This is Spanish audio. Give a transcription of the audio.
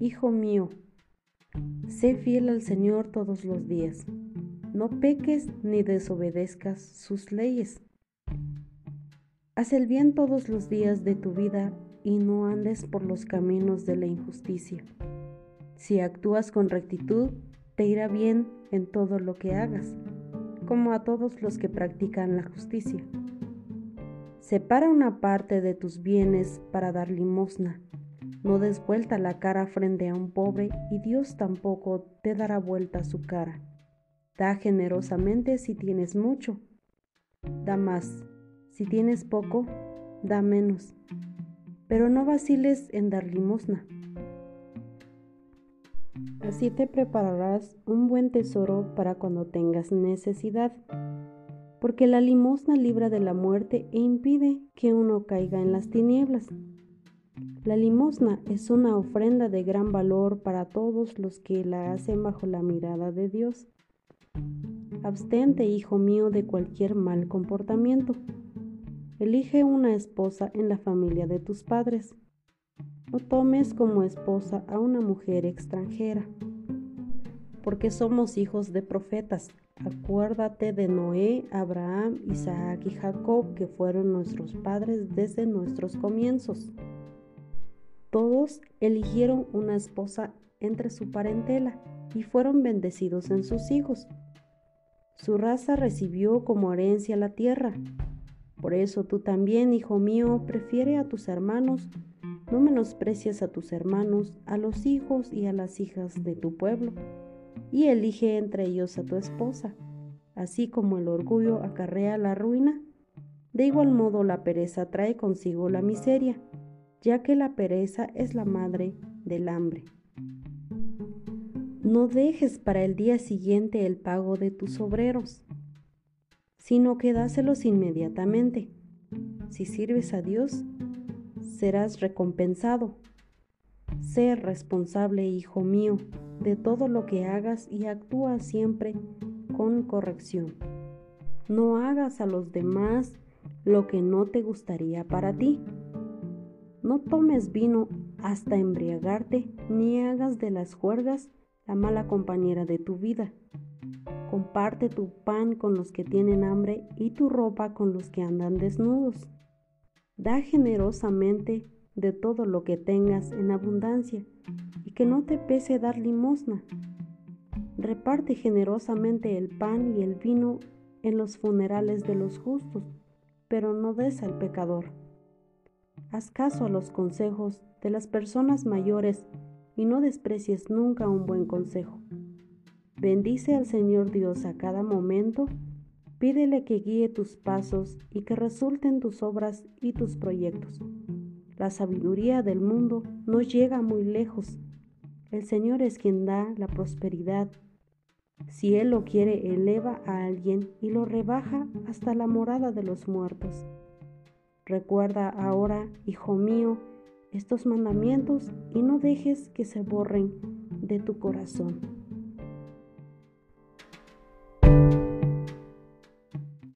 Hijo mío, sé fiel al Señor todos los días. No peques ni desobedezcas sus leyes. Haz el bien todos los días de tu vida y no andes por los caminos de la injusticia. Si actúas con rectitud, te irá bien en todo lo que hagas, como a todos los que practican la justicia. Separa una parte de tus bienes para dar limosna. No des vuelta la cara frente a un pobre y Dios tampoco te dará vuelta su cara. Da generosamente si tienes mucho. Da más. Si tienes poco, da menos. Pero no vaciles en dar limosna. Así te prepararás un buen tesoro para cuando tengas necesidad, porque la limosna libra de la muerte e impide que uno caiga en las tinieblas. La limosna es una ofrenda de gran valor para todos los que la hacen bajo la mirada de Dios. Abstente, hijo mío, de cualquier mal comportamiento. Elige una esposa en la familia de tus padres. No tomes como esposa a una mujer extranjera, porque somos hijos de profetas. Acuérdate de Noé, Abraham, Isaac y Jacob, que fueron nuestros padres desde nuestros comienzos. Todos eligieron una esposa entre su parentela y fueron bendecidos en sus hijos. Su raza recibió como herencia la tierra. Por eso tú también, hijo mío, prefiere a tus hermanos, no menosprecies a tus hermanos, a los hijos y a las hijas de tu pueblo, y elige entre ellos a tu esposa. Así como el orgullo acarrea la ruina, de igual modo la pereza trae consigo la miseria, ya que la pereza es la madre del hambre. No dejes para el día siguiente el pago de tus obreros, sino que dáselos inmediatamente. Si sirves a Dios, serás recompensado. Sé responsable, hijo mío, de todo lo que hagas y actúa siempre con corrección. No hagas a los demás lo que no te gustaría para ti. No tomes vino hasta embriagarte, ni hagas de las juergas la mala compañera de tu vida. Comparte tu pan con los que tienen hambre y tu ropa con los que andan desnudos. Da generosamente de todo lo que tengas en abundancia y que no te pese dar limosna. Reparte generosamente el pan y el vino en los funerales de los justos, pero no des al pecador. Haz caso a los consejos de las personas mayores y no desprecies nunca un buen consejo. Bendice al Señor Dios a cada momento, pídele que guíe tus pasos y que resulten tus obras y tus proyectos. La sabiduría del mundo no llega muy lejos. El Señor es quien da la prosperidad. Si Él lo quiere, eleva a alguien y lo rebaja hasta la morada de los muertos. Recuerda ahora, hijo mío, estos mandamientos y no dejes que se borren de tu corazón.